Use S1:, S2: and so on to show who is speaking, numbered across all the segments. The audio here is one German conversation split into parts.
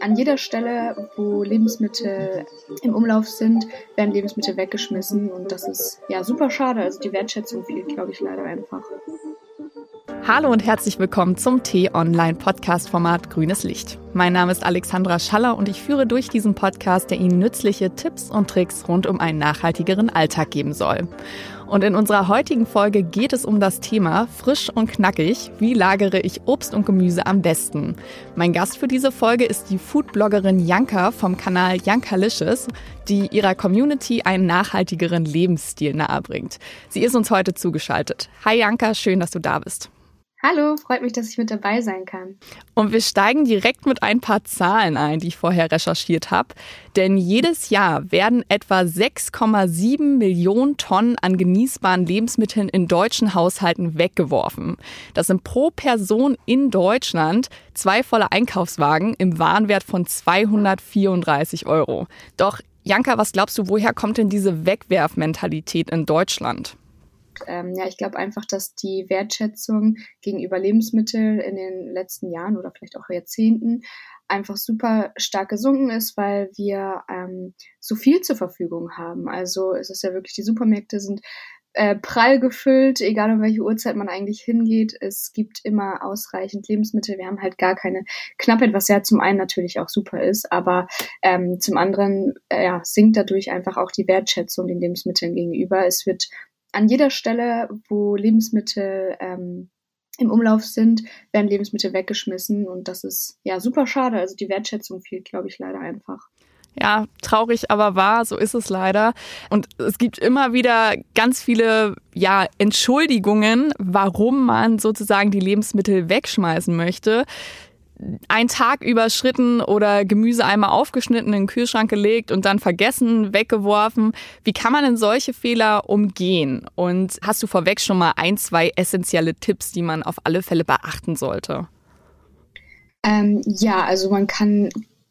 S1: An jeder Stelle, wo Lebensmittel im Umlauf sind, werden Lebensmittel weggeschmissen und das ist ja super schade. Also die Wertschätzung fehlt, glaube ich, leider einfach.
S2: Hallo und herzlich willkommen zum T-Online-Podcast-Format Grünes Licht. Mein Name ist Alexandra Schaller und ich führe durch diesen Podcast, der Ihnen nützliche Tipps und Tricks rund um einen nachhaltigeren Alltag geben soll. Und in unserer heutigen Folge geht es um das Thema frisch und knackig. Wie lagere ich Obst und Gemüse am besten? Mein Gast für diese Folge ist die Foodbloggerin Janka vom Kanal Jankalicious, die ihrer Community einen nachhaltigeren Lebensstil nahebringt. Sie ist uns heute zugeschaltet. Hi Janka, schön, dass du da bist.
S1: Hallo, freut mich, dass ich mit dabei sein kann.
S2: Und wir steigen direkt mit ein paar Zahlen ein, die ich vorher recherchiert habe. Denn jedes Jahr werden etwa 6,7 Millionen Tonnen an genießbaren Lebensmitteln in deutschen Haushalten weggeworfen. Das sind pro Person in Deutschland zwei volle Einkaufswagen im Warenwert von 234 Euro. Doch Janka, was glaubst du, woher kommt denn diese Wegwerfmentalität in Deutschland?
S1: Ähm, ja, ich glaube einfach, dass die Wertschätzung gegenüber Lebensmitteln in den letzten Jahren oder vielleicht auch Jahrzehnten einfach super stark gesunken ist, weil wir ähm, so viel zur Verfügung haben. Also es ist ja wirklich, die Supermärkte sind äh, prall gefüllt, egal um welche Uhrzeit man eigentlich hingeht. Es gibt immer ausreichend Lebensmittel. Wir haben halt gar keine Knappheit, was ja zum einen natürlich auch super ist, aber ähm, zum anderen äh, ja, sinkt dadurch einfach auch die Wertschätzung den Lebensmitteln gegenüber. Es wird an jeder Stelle, wo Lebensmittel ähm, im Umlauf sind, werden Lebensmittel weggeschmissen und das ist ja super schade. Also die Wertschätzung fehlt, glaube ich, leider einfach.
S2: Ja, traurig, aber wahr, so ist es leider. Und es gibt immer wieder ganz viele ja, Entschuldigungen, warum man sozusagen die Lebensmittel wegschmeißen möchte ein Tag überschritten oder Gemüse einmal aufgeschnitten in den Kühlschrank gelegt und dann vergessen, weggeworfen. Wie kann man denn solche Fehler umgehen? Und hast du vorweg schon mal ein, zwei essentielle Tipps, die man auf alle Fälle beachten sollte?
S1: Ähm, ja, also man kann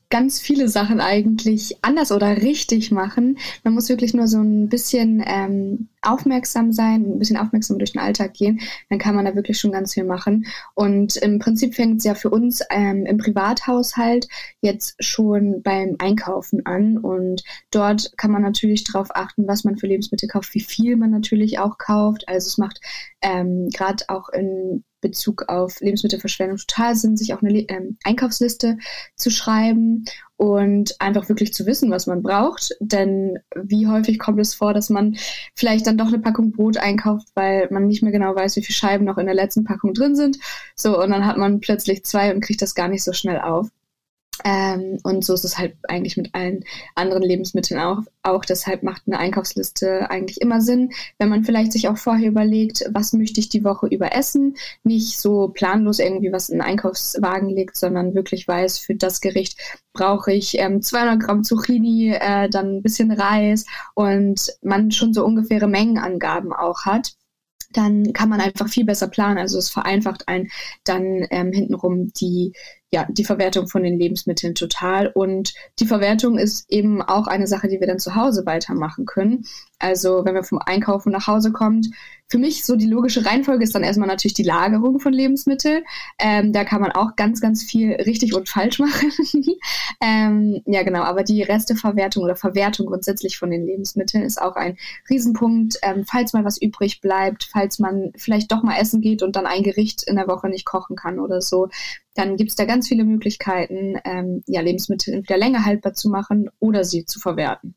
S1: ganz viele Sachen eigentlich anders oder richtig machen. Man muss wirklich nur so ein bisschen ähm, aufmerksam sein, ein bisschen aufmerksam durch den Alltag gehen. Dann kann man da wirklich schon ganz viel machen. Und im Prinzip fängt es ja für uns ähm, im Privathaushalt jetzt schon beim Einkaufen an. Und dort kann man natürlich darauf achten, was man für Lebensmittel kauft, wie viel man natürlich auch kauft. Also es macht ähm, gerade auch in Bezug auf Lebensmittelverschwendung total Sinn, sich auch eine ähm, Einkaufsliste zu schreiben und einfach wirklich zu wissen, was man braucht. Denn wie häufig kommt es vor, dass man vielleicht dann doch eine Packung Brot einkauft, weil man nicht mehr genau weiß, wie viele Scheiben noch in der letzten Packung drin sind. So, und dann hat man plötzlich zwei und kriegt das gar nicht so schnell auf. Ähm, und so ist es halt eigentlich mit allen anderen Lebensmitteln auch, auch. Deshalb macht eine Einkaufsliste eigentlich immer Sinn, wenn man vielleicht sich auch vorher überlegt, was möchte ich die Woche über essen. Nicht so planlos irgendwie was in den Einkaufswagen legt, sondern wirklich weiß, für das Gericht brauche ich ähm, 200 Gramm Zucchini, äh, dann ein bisschen Reis und man schon so ungefähre Mengenangaben auch hat dann kann man einfach viel besser planen. Also es vereinfacht einen dann ähm, hintenrum die ja, die Verwertung von den Lebensmitteln total. Und die Verwertung ist eben auch eine Sache, die wir dann zu Hause weitermachen können. Also wenn wir vom Einkaufen nach Hause kommt, für mich so die logische Reihenfolge ist dann erstmal natürlich die Lagerung von Lebensmitteln. Ähm, da kann man auch ganz, ganz viel richtig und falsch machen. ähm, ja, genau. Aber die Resteverwertung oder Verwertung grundsätzlich von den Lebensmitteln ist auch ein Riesenpunkt. Ähm, falls mal was übrig bleibt, falls man vielleicht doch mal essen geht und dann ein Gericht in der Woche nicht kochen kann oder so, dann gibt es da ganz viele Möglichkeiten, ähm, ja, Lebensmittel entweder länger haltbar zu machen oder sie zu verwerten.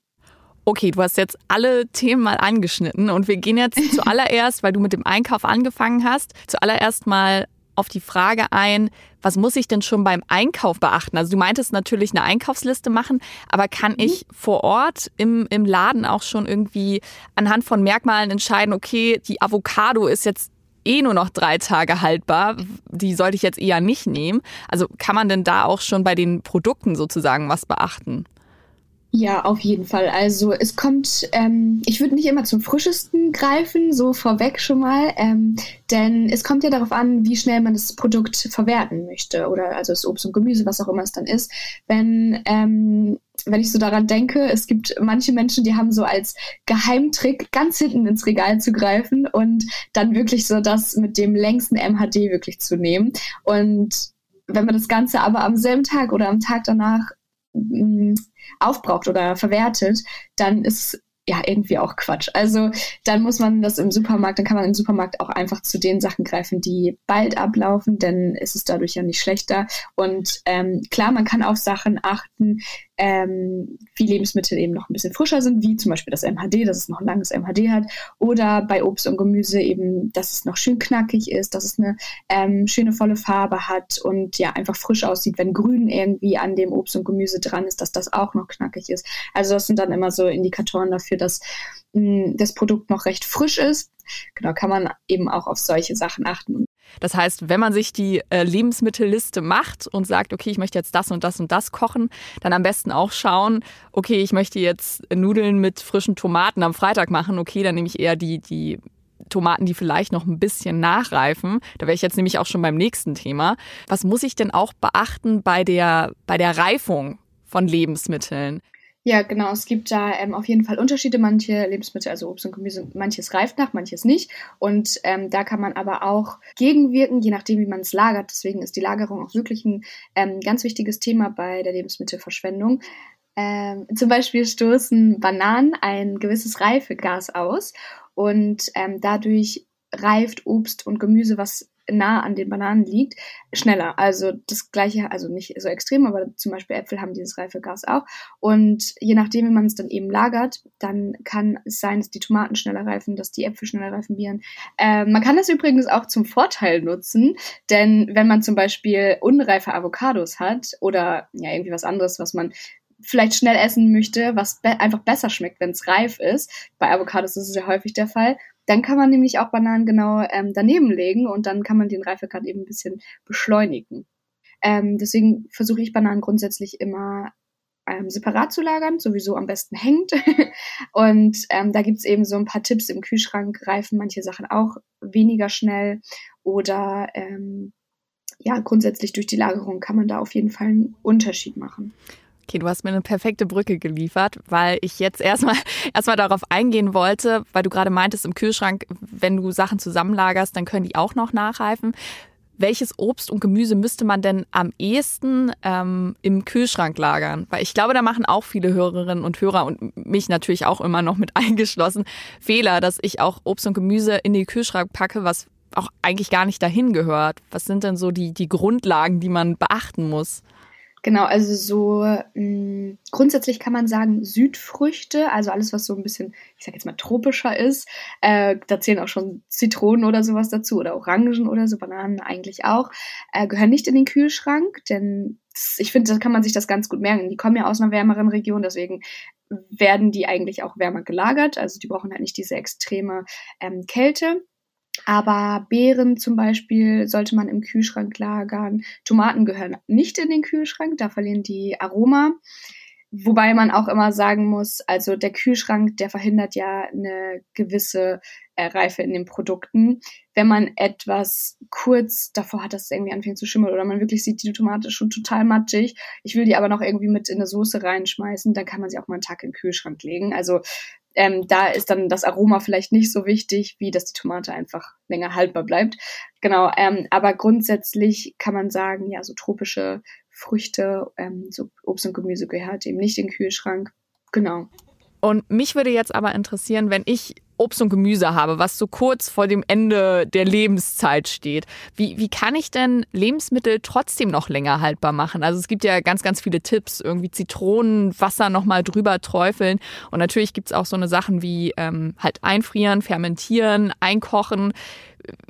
S2: Okay, du hast jetzt alle Themen mal angeschnitten und wir gehen jetzt zuallererst, weil du mit dem Einkauf angefangen hast, zuallererst mal auf die Frage ein, was muss ich denn schon beim Einkauf beachten? Also du meintest natürlich eine Einkaufsliste machen, aber kann mhm. ich vor Ort im, im Laden auch schon irgendwie anhand von Merkmalen entscheiden, okay, die Avocado ist jetzt eh nur noch drei Tage haltbar. Die sollte ich jetzt eher nicht nehmen. Also kann man denn da auch schon bei den Produkten sozusagen was beachten?
S1: Ja, auf jeden Fall. Also es kommt, ähm, ich würde nicht immer zum frischesten greifen, so vorweg schon mal, ähm, denn es kommt ja darauf an, wie schnell man das Produkt verwerten möchte oder also das Obst und Gemüse, was auch immer es dann ist. Wenn ähm, wenn ich so daran denke, es gibt manche Menschen, die haben so als Geheimtrick ganz hinten ins Regal zu greifen und dann wirklich so das mit dem längsten MHD wirklich zu nehmen. Und wenn man das Ganze aber am selben Tag oder am Tag danach mh, mm, aufbraucht oder verwertet, dann ist ja irgendwie auch Quatsch. Also dann muss man das im Supermarkt, dann kann man im Supermarkt auch einfach zu den Sachen greifen, die bald ablaufen, denn ist es dadurch ja nicht schlechter. Und ähm, klar, man kann auf Sachen achten, ähm, wie Lebensmittel eben noch ein bisschen frischer sind, wie zum Beispiel das MHD, dass es noch ein langes MHD hat, oder bei Obst und Gemüse eben, dass es noch schön knackig ist, dass es eine ähm, schöne volle Farbe hat und ja einfach frisch aussieht, wenn Grün irgendwie an dem Obst und Gemüse dran ist, dass das auch noch knackig ist. Also das sind dann immer so Indikatoren dafür, dass mh, mm, das Produkt noch recht frisch ist. Genau, kann man eben auch auf solche Sachen achten.
S2: Das heißt, wenn man sich die äh, Lebensmittelliste macht und sagt, okay, ich möchte jetzt das und das und das kochen, dann am besten auch schauen, okay, ich möchte jetzt Nudeln mit frischen Tomaten am Freitag machen, okay, dann nehme ich eher die, die Tomaten, die vielleicht noch ein bisschen nachreifen. Da wäre ich jetzt nämlich auch schon beim nächsten Thema. Was muss ich denn auch beachten bei der, bei der Reifung von Lebensmitteln?
S1: Ja, genau. Es gibt da ähm, auf jeden Fall Unterschiede. Manche Lebensmittel, also Obst und Gemüse, manches reift nach, manches nicht. Und ähm, da kann man aber auch gegenwirken, je nachdem, wie man es lagert. Deswegen ist die Lagerung auch wirklich ein ähm, ganz wichtiges Thema bei der Lebensmittelverschwendung. Ähm, zum Beispiel stoßen Bananen ein gewisses Reifegas aus und ähm, dadurch reift Obst und Gemüse, was nah an den Bananen liegt, schneller. Also das gleiche, also nicht so extrem, aber zum Beispiel Äpfel haben dieses Reifegas auch. Und je nachdem, wie man es dann eben lagert, dann kann es sein, dass die Tomaten schneller reifen, dass die Äpfel schneller reifen werden. Äh, man kann das übrigens auch zum Vorteil nutzen, denn wenn man zum Beispiel unreife Avocados hat oder ja irgendwie was anderes, was man vielleicht schnell essen möchte, was be einfach besser schmeckt, wenn es reif ist. Bei Avocados ist es ja häufig der Fall. Dann kann man nämlich auch Bananen genau ähm, daneben legen und dann kann man den Reifegrad eben ein bisschen beschleunigen. Ähm, deswegen versuche ich Bananen grundsätzlich immer ähm, separat zu lagern, sowieso am besten hängt. und ähm, da gibt's eben so ein paar Tipps im Kühlschrank, reifen manche Sachen auch weniger schnell oder ähm, ja, grundsätzlich durch die Lagerung kann man da auf jeden Fall einen Unterschied machen.
S2: Okay, du hast mir eine perfekte Brücke geliefert, weil ich jetzt erstmal erstmal darauf eingehen wollte, weil du gerade meintest im Kühlschrank, wenn du Sachen zusammenlagerst, dann können die auch noch nachreifen. Welches Obst und Gemüse müsste man denn am ehesten ähm, im Kühlschrank lagern? Weil ich glaube, da machen auch viele Hörerinnen und Hörer und mich natürlich auch immer noch mit eingeschlossen Fehler, dass ich auch Obst und Gemüse in den Kühlschrank packe, was auch eigentlich gar nicht dahin gehört. Was sind denn so die, die Grundlagen, die man beachten muss?
S1: Genau, also so mh, mm, grundsätzlich kann man sagen, Südfrüchte, also alles, was so ein bisschen, ich sag jetzt mal, tropischer ist, äh, da zählen auch schon Zitronen oder sowas dazu oder Orangen oder so, Bananen eigentlich auch, äh, gehören nicht in den Kühlschrank, denn das, ich finde, da kann man sich das ganz gut merken. Die kommen ja aus einer wärmeren Region, deswegen werden die eigentlich auch wärmer gelagert, also die brauchen halt nicht diese extreme ähm, Kälte. Aber Beeren zum Beispiel sollte man im Kühlschrank lagern. Tomaten gehören nicht in den Kühlschrank, da verlieren die Aroma. Wobei man auch immer sagen muss, also der Kühlschrank, der verhindert ja eine gewisse äh, Reife in den Produkten. Wenn man etwas kurz davor hat, dass es irgendwie anfängt zu schimmeln oder man wirklich sieht, die Tomate ist schon total matschig, ich will die aber noch irgendwie mit in eine Soße reinschmeißen, dann kann man sie auch mal einen Tag in den Kühlschrank legen. Also ähm, da ist dann das Aroma vielleicht nicht so wichtig, wie dass die Tomate einfach länger haltbar bleibt. Genau, ähm, aber grundsätzlich kann man sagen, ja, so tropische Früchte, ähm, so Obst und Gemüse gehört eben nicht in den Kühlschrank. Genau.
S2: Und mich würde jetzt aber interessieren, wenn ich Obst und Gemüse habe, was so kurz vor dem Ende der Lebenszeit steht. Wie, wie kann ich denn Lebensmittel trotzdem noch länger haltbar machen? Also es gibt ja ganz, ganz viele Tipps, irgendwie Zitronenwasser nochmal drüber träufeln. Und natürlich gibt es auch so eine Sachen wie ähm, halt einfrieren, fermentieren, einkochen.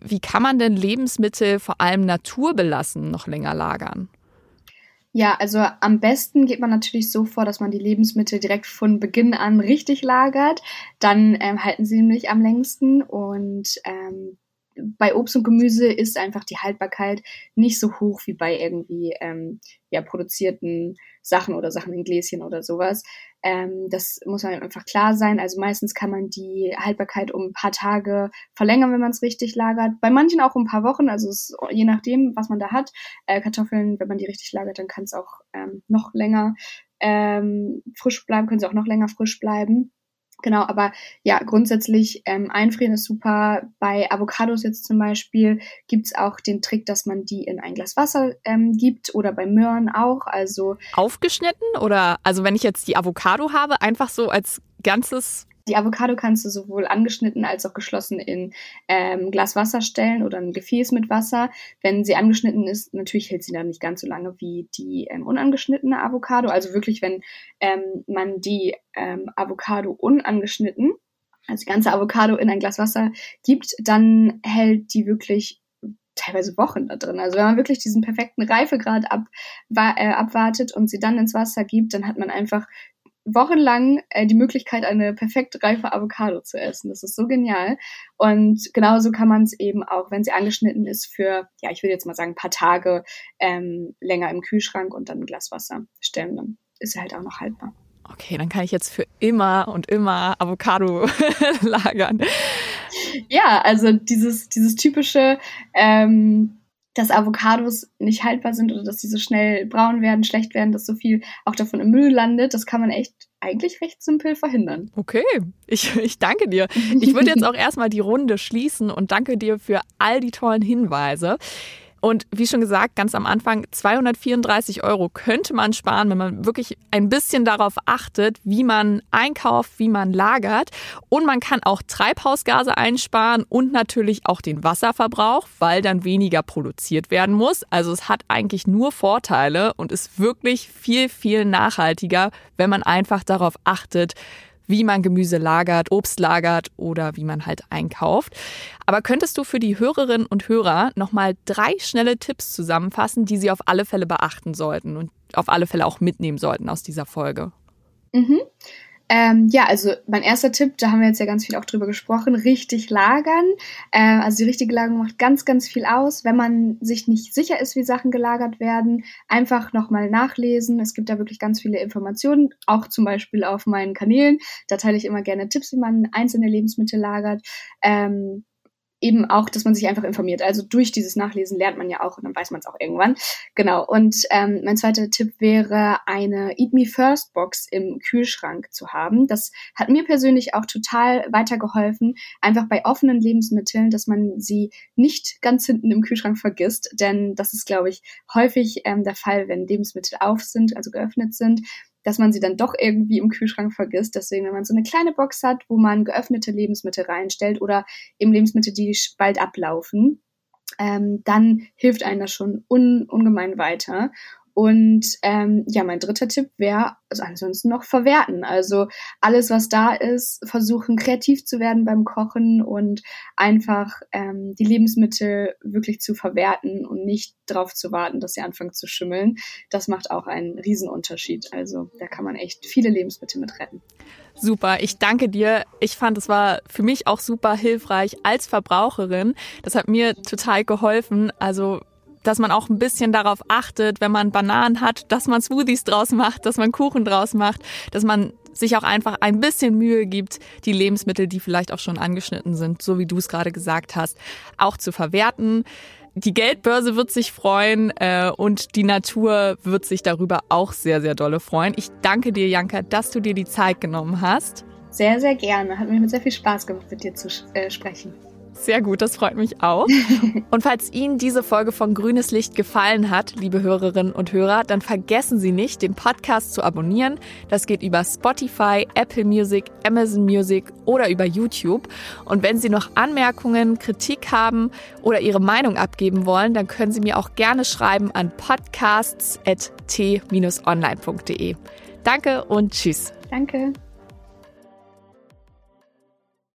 S2: Wie kann man denn Lebensmittel vor allem naturbelassen noch länger lagern?
S1: Ja, also am besten geht man natürlich so vor, dass man die Lebensmittel direkt von Beginn an richtig lagert. Dann ähm, halten sie nämlich am längsten und ähm, bei Obst und Gemüse ist einfach die Haltbarkeit nicht so hoch wie bei irgendwie ähm, ja, produzierten Sachen oder Sachen in Gläschen oder sowas. Ähm, das muss man einfach klar sein. Also meistens kann man die Haltbarkeit um ein paar Tage verlängern, wenn man es richtig lagert. Bei manchen auch um ein paar Wochen, also es, je nachdem, was man da hat. Äh, Kartoffeln, wenn man die richtig lagert, dann kann es auch ähm, noch länger ähm, frisch bleiben, können sie auch noch länger frisch bleiben. Genau, aber ja, grundsätzlich ähm, einfrieren ist super. Bei Avocados jetzt zum Beispiel gibt's auch den Trick, dass man die in ein Glas Wasser ähm, gibt oder bei Möhren auch. Also
S2: aufgeschnitten oder also wenn ich jetzt die Avocado habe, einfach so als ganzes
S1: die Avocado kannst du sowohl angeschnitten als auch geschlossen in ähm, Glas Wasser stellen oder ein Gefäß mit Wasser. Wenn sie angeschnitten ist, natürlich hält sie dann nicht ganz so lange wie die ähm, unangeschnittene Avocado. Also wirklich, wenn ähm, man die ähm, Avocado unangeschnitten, also die ganze Avocado in ein Glas Wasser gibt, dann hält die wirklich teilweise Wochen da drin. Also wenn man wirklich diesen perfekten Reifegrad ab, äh, abwartet und sie dann ins Wasser gibt, dann hat man einfach wochenlang äh, die Möglichkeit, eine perfekt reife Avocado zu essen. Das ist so genial. Und genauso kann man es eben auch, wenn sie angeschnitten ist, für, ja, ich würde jetzt mal sagen, ein paar Tage ähm, länger im Kühlschrank und dann ein Glas Wasser stellen. Dann ist sie halt auch noch haltbar.
S2: Okay, dann kann ich jetzt für immer und immer Avocado lagern.
S1: Ja, also dieses, dieses typische, ähm, dass Avocados nicht haltbar sind oder dass sie so schnell braun werden, schlecht werden, dass so viel auch davon im Müll landet, das kann man echt eigentlich recht simpel verhindern.
S2: Okay, ich, ich danke dir. Ich würde jetzt auch erstmal die Runde schließen und danke dir für all die tollen Hinweise. Und wie schon gesagt, ganz am Anfang, 234 Euro könnte man sparen, wenn man wirklich ein bisschen darauf achtet, wie man einkauft, wie man lagert. Und man kann auch Treibhausgase einsparen und natürlich auch den Wasserverbrauch, weil dann weniger produziert werden muss. Also es hat eigentlich nur Vorteile und ist wirklich viel, viel nachhaltiger, wenn man einfach darauf achtet, wie man Gemüse lagert, Obst lagert oder wie man halt einkauft. Aber könntest du für die Hörerinnen und Hörer nochmal drei schnelle Tipps zusammenfassen, die sie auf alle Fälle beachten sollten und auf alle Fälle auch mitnehmen sollten aus dieser Folge?
S1: Mhm. Ähm, ja, also mein erster Tipp, da haben wir jetzt ja ganz viel auch drüber gesprochen, richtig lagern. Äh, also die richtige Lagerung macht ganz, ganz viel aus. Wenn man sich nicht sicher ist, wie Sachen gelagert werden, einfach nochmal nachlesen. Es gibt da wirklich ganz viele Informationen, auch zum Beispiel auf meinen Kanälen. Da teile ich immer gerne Tipps, wie man einzelne Lebensmittel lagert. Ähm, eben auch, dass man sich einfach informiert. Also durch dieses Nachlesen lernt man ja auch und dann weiß man es auch irgendwann. Genau. Und ähm, mein zweiter Tipp wäre, eine Eat Me First Box im Kühlschrank zu haben. Das hat mir persönlich auch total weitergeholfen, einfach bei offenen Lebensmitteln, dass man sie nicht ganz hinten im Kühlschrank vergisst. Denn das ist, glaube ich, häufig ähm, der Fall, wenn Lebensmittel auf sind, also geöffnet sind dass man sie dann doch irgendwie im Kühlschrank vergisst. Deswegen, wenn man so eine kleine Box hat, wo man geöffnete Lebensmittel reinstellt oder eben Lebensmittel, die bald ablaufen, ähm, dann hilft einem das schon un ungemein weiter. Und ähm, ja, mein dritter Tipp wäre also ansonsten noch verwerten. Also alles, was da ist, versuchen kreativ zu werden beim Kochen und einfach ähm, die Lebensmittel wirklich zu verwerten und nicht darauf zu warten, dass sie anfangen zu schimmeln. Das macht auch einen Riesenunterschied. Also da kann man echt viele Lebensmittel mit retten.
S2: Super, ich danke dir. Ich fand, es war für mich auch super hilfreich als Verbraucherin. Das hat mir total geholfen. Also dass man auch ein bisschen darauf achtet, wenn man Bananen hat, dass man Smoothies draus macht, dass man Kuchen draus macht, dass man sich auch einfach ein bisschen Mühe gibt, die Lebensmittel, die vielleicht auch schon angeschnitten sind, so wie du es gerade gesagt hast, auch zu verwerten. Die Geldbörse wird sich freuen äh, und die Natur wird sich darüber auch sehr, sehr dolle freuen. Ich danke dir, Janka, dass du dir die Zeit genommen hast.
S1: Sehr, sehr gerne. Hat mir mit sehr viel Spaß gemacht, mit dir zu äh, sprechen.
S2: Sehr gut, das freut mich auch. Und falls Ihnen diese Folge von Grünes Licht gefallen hat, liebe Hörerinnen und Hörer, dann vergessen Sie nicht, den Podcast zu abonnieren. Das geht über Spotify, Apple Music, Amazon Music oder über YouTube. Und wenn Sie noch Anmerkungen, Kritik haben oder Ihre Meinung abgeben wollen, dann können Sie mir auch gerne schreiben an podcasts.t-online.de. Danke und tschüss.
S1: Danke.